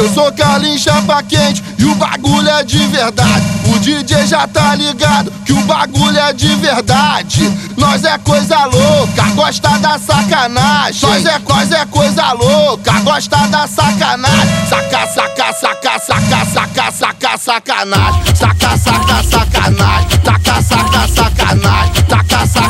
Eu sou Carlinhos Chapa Quente e o bagulho é de verdade. O DJ já tá ligado que o bagulho é de verdade. Nós é coisa louca, gosta da sacanagem. Nós é, nós é coisa louca, gosta da sacanagem. Saca, saca, saca, saca, saca, saca, sacanagem. Saca, saca, sacanagem. Taca, saca, sacanagem. Taca, saca,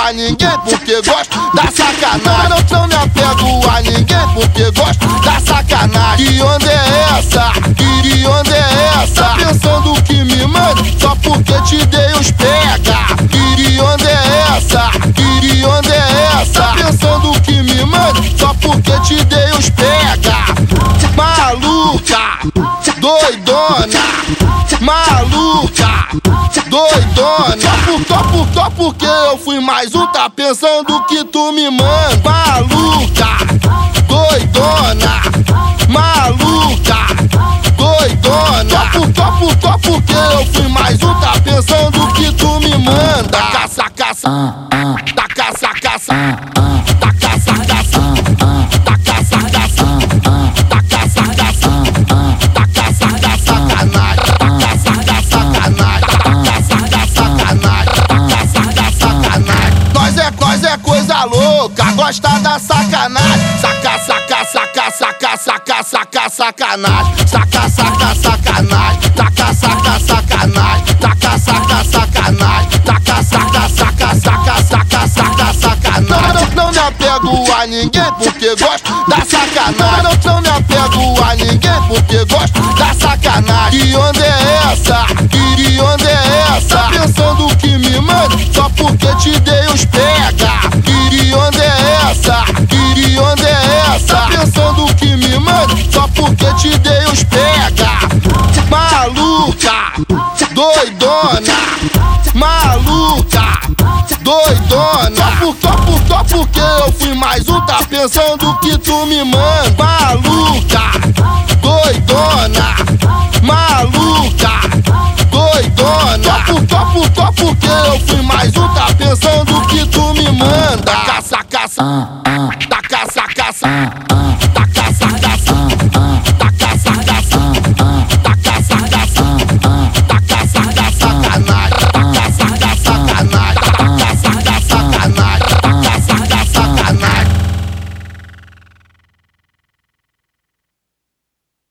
a ninguém porque gosto da sacanagem. Não, não me apego a ninguém porque gosto da sacanagem. Que onda é essa? Que, onda é essa? Tá pensando que me manda só porque te dei os pega? Que, onda é essa? Que, onda é essa? Tá pensando que me manda só porque te dei os pega? Maluca, doidona, maluca, doidona. Por, por, só porque eu fui mais um, tá pensando que tu me manda. Maluca, doidona, maluca, doidona. Por, por, só porque eu fui mais um, tá pensando que tu me manda. Caça, caça, taca, saca, caça, taca, saca, é, nós é coisa louca, gosta da sacanagem. Saca, saca, saca, saca, saca, saca, sacanagem. Saca, saca, sacanagem. Taca, saca, sacanagem. Taca, saca, sacanagem. Taca, saca, saca, saca, saca, saca, sacanagem. Não, não me apego a ninguém porque gosto da sacanagem. Não, não me apego a ninguém porque gosto da sacanagem. Que onda é essa? Que, que onda é essa? Tá pensando que me manda só porque te dei os pega? Doidona, maluca, doidona. Só por, só por, só porque eu fui mais um, tá pensando que tu me manda. Maluca, doidona, maluca, doidona. Só por, só por, só porque eu fui mais um, tá pensando que tu me manda. Caça, caça.